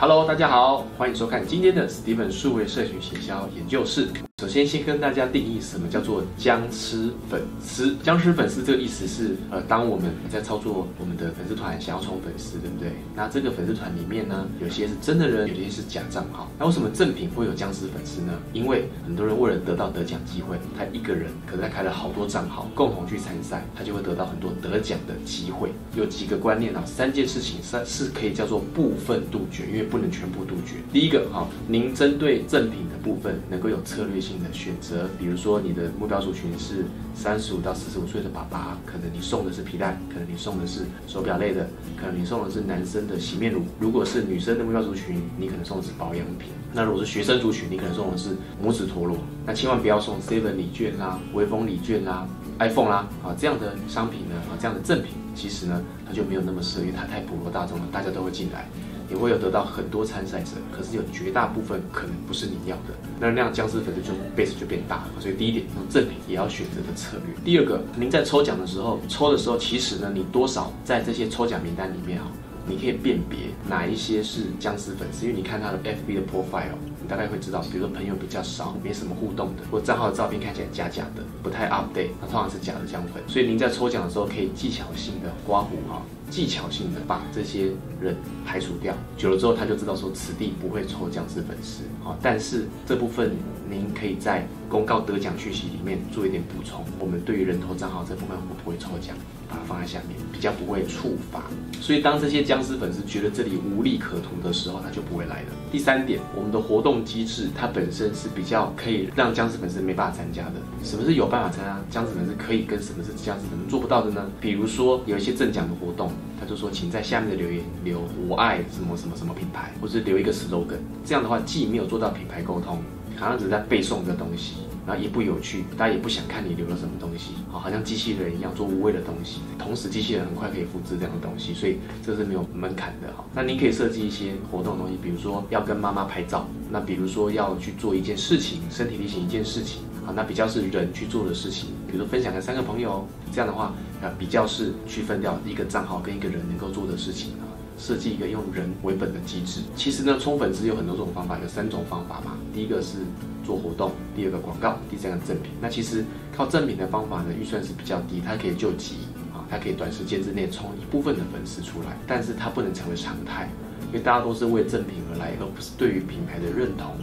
Hello，大家好，欢迎收看今天的 Steven 数位社群行销研究室。首先，先跟大家定义什么叫做僵尸粉丝。僵尸粉丝这个意思是，呃，当我们在操作我们的粉丝团，想要冲粉丝，对不对？那这个粉丝团里面呢，有些是真的人，有些是假账号。那为什么正品会有僵尸粉丝呢？因为很多人为了得到得奖机会，他一个人可是他开了好多账号，共同去参赛，他就会得到很多得奖的机会。有几个观念啊，三件事情三是可以叫做部分杜绝，因为不能全部杜绝。第一个，哈，您针对正品的部分能够有策略性。的选择，比如说你的目标族群是三十五到四十五岁的爸爸，可能你送的是皮带，可能你送的是手表类的，可能你送的是男生的洗面乳。如果是女生的目标族群，你可能送的是保养品。那如果是学生族群，你可能送的是拇指陀螺。那千万不要送 seven 礼券啦、微风礼券啦、iPhone 啦啊这样的商品呢啊这样的赠品，其实呢它就没有那么适合，因为它太普罗大众了，大家都会进来。也会有得到很多参赛者，可是有绝大部分可能不是你要的，那那样僵尸粉丝就 base 就变大了。所以第一点，用赠品也要选择的策略。第二个，您在抽奖的时候，抽的时候，其实呢，你多少在这些抽奖名单里面啊，你可以辨别哪一些是僵尸粉丝，因为你看他的 FB 的 profile，大概会知道，比如说朋友比较少，没什么互动的，或账号的照片看起来假假的，不太 update，那通常是假的姜粉。所以您在抽奖的时候，可以技巧性的刮胡哈。技巧性的把这些人排除掉，久了之后他就知道说此地不会抽僵尸粉丝啊。但是这部分您可以在公告得奖讯息里面做一点补充。我们对于人头账号这部分，我们不会抽奖，把它放在下面，比较不会触发。所以当这些僵尸粉丝觉得这里无利可图的时候，他就不会来了。第三点，我们的活动机制它本身是比较可以让僵尸粉丝没办法参加的。什么是有办法参加僵尸粉丝可以跟什么是僵尸粉丝做不到的呢？比如说有一些赠奖的活动。他就说，请在下面的留言留我爱什么什么什么品牌，或者留一个 slogan。这样的话，既没有做到品牌沟通，好像只在背诵这东西，然后也不有趣，大家也不想看你留了什么东西，好，好像机器人一样做无谓的东西。同时，机器人很快可以复制这样的东西，所以这是没有门槛的哈。那您可以设计一些活动的东西，比如说要跟妈妈拍照，那比如说要去做一件事情，身体力行一件事情。那比较是人去做的事情，比如说分享给三个朋友，这样的话，啊，比较是区分掉一个账号跟一个人能够做的事情啊，设计一个用人为本的机制。其实呢，充粉丝有很多种方法，有三种方法嘛。第一个是做活动，第二个广告，第三个赠品。那其实靠赠品的方法呢，预算是比较低，它可以救急啊，它可以短时间之内充一部分的粉丝出来，但是它不能成为常态，因为大家都是为赠品而来，而不是对于品牌的认同。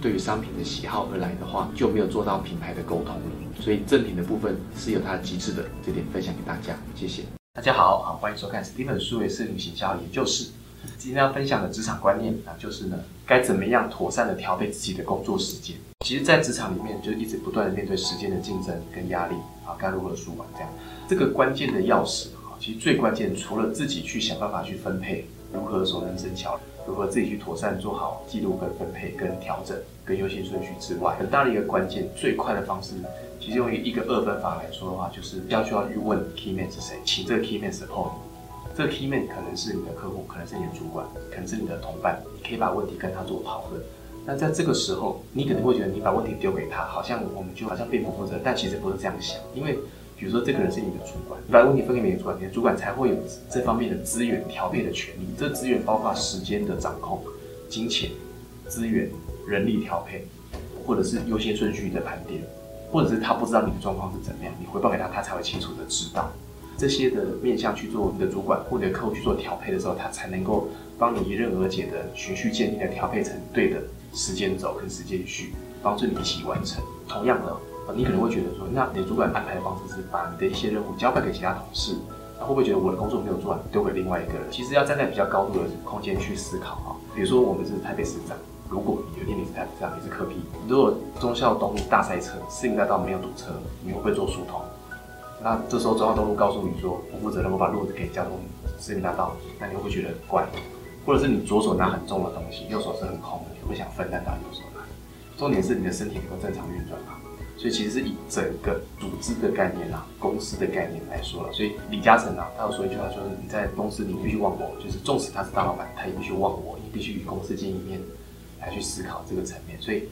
对于商品的喜好而来的话，就没有做到品牌的沟通了。所以赠品的部分是有它的机制的，这点分享给大家，谢谢。大家好，啊欢迎收看 Steven 数位摄影行销研究室。今天要分享的职场观念啊，就是呢，该怎么样妥善的调配自己的工作时间。其实，在职场里面，就一直不断的面对时间的竞争跟压力啊，该如何舒缓这样。这个关键的钥匙啊，其实最关键，除了自己去想办法去分配，如何熟能生巧。如何自己去妥善做好记录、跟分配、跟调整、跟优先顺序之外，很大的一个关键，最快的方式，其实用一个二分法来说的话，就是要需要去问 key man 是谁，请这个 key man support 你。这个 key man 可能是你的客户，可能是你的主管，可能是你的同伴，你可以把问题跟他做讨论。那在这个时候，你可能会觉得你把问题丢给他，好像我们就好像并不负责，但其实不是这样想，因为。比如说，这个人是你的主管，你把问题分给你的主管，你的主管才会有这方面的资源调配的权利。这资源包括时间的掌控、金钱、资源、人力调配，或者是优先顺序的盘点，或者是他不知道你的状况是怎么样，你回报给他，他才会清楚的知道这些的面向去做你的主管或者客户去做调配的时候，他才能够帮你一刃而解的循序渐进的调配成对的时间轴跟时间序，帮助你一起完成。同样的。你可能会觉得说，那你的主管安排的方式是把你的一些任务交派给其他同事，那会不会觉得我的工作没有做完，丢给另外一个人？其实要站在比较高度的空间去思考啊。比如说我们是台北市长，如果你有一天你是台北市长，你是科 P，如果忠孝东路大塞车，市民大道没有堵车，你会不会做疏通？那这时候忠孝东路告诉你说不负责任，我把路给交通市民大道，那你会不会觉得怪？或者是你左手拿很重的东西，右手是很空的，你会想分担到右手拿？重点是你的身体能够正常运转吗？所以其实是以整个组织的概念啊，公司的概念来说了。所以李嘉诚啊，他有说一句话，就是你在公司你必须忘我，就是纵使他是大老板，他也必须忘我，也必须与公司经营面来去思考这个层面。所以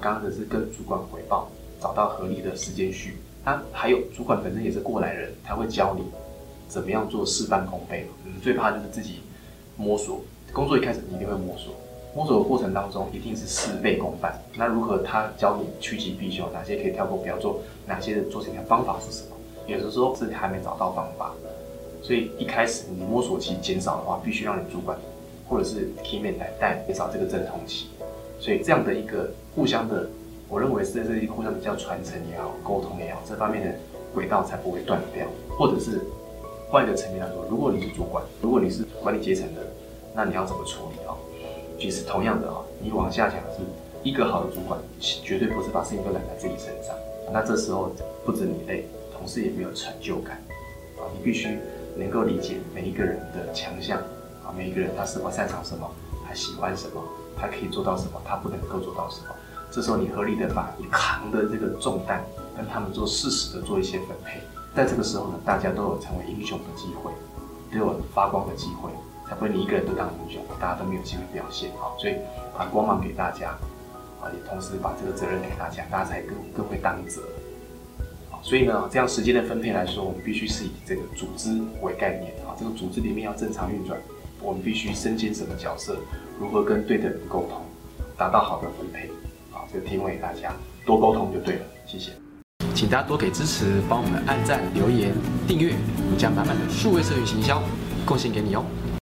刚刚的是跟主管回报，找到合理的时间序。那还有主管本身也是过来人，他会教你怎么样做事半功倍。我们，最怕就是自己摸索，工作一开始你一定会摸索，摸索的过程当中一定是事倍功半。那如何他教你趋吉避凶，哪些可以跳过不要做，哪些做成的方法是什么？有的时候是还没找到方法，所以一开始你摸索期减少的话，必须让你主管或者是 key man 来带减少这个阵痛期。所以这样的一个互相的，我认为是这一互相比较传承也好，沟通也好，这方面的轨道才不会断掉。或者是换一个层面来说，如果你是主管，如果你是管理阶层的，那你要怎么处理啊？其实同样的啊，你往下讲是一个好的主管，绝对不是把事情都揽在自己身上。那这时候不止你累，同事也没有成就感啊。你必须能够理解每一个人的强项每一个人他是否擅长什么，他喜欢什么。他可以做到什么？他不能够做到什么？这时候你合理的把你扛的这个重担跟他们做适时的做一些分配，在这个时候呢，大家都有成为英雄的机会，都有发光的机会，才不会你一个人都当英雄，大家都没有机会表现好。所以把光芒给大家，啊，也同时把这个责任给大家，大家才更更会担责。所以呢，这样时间的分配来说，我们必须是以这个组织为概念啊，这个组织里面要正常运转。我们必须身兼什么角色？如何跟对的人沟通，达到好的分配？好，这个提问给大家，多沟通就对了。谢谢，请大家多给支持，帮我们按赞、留言、订阅，我们将满满的数位社群行销贡献给你哦。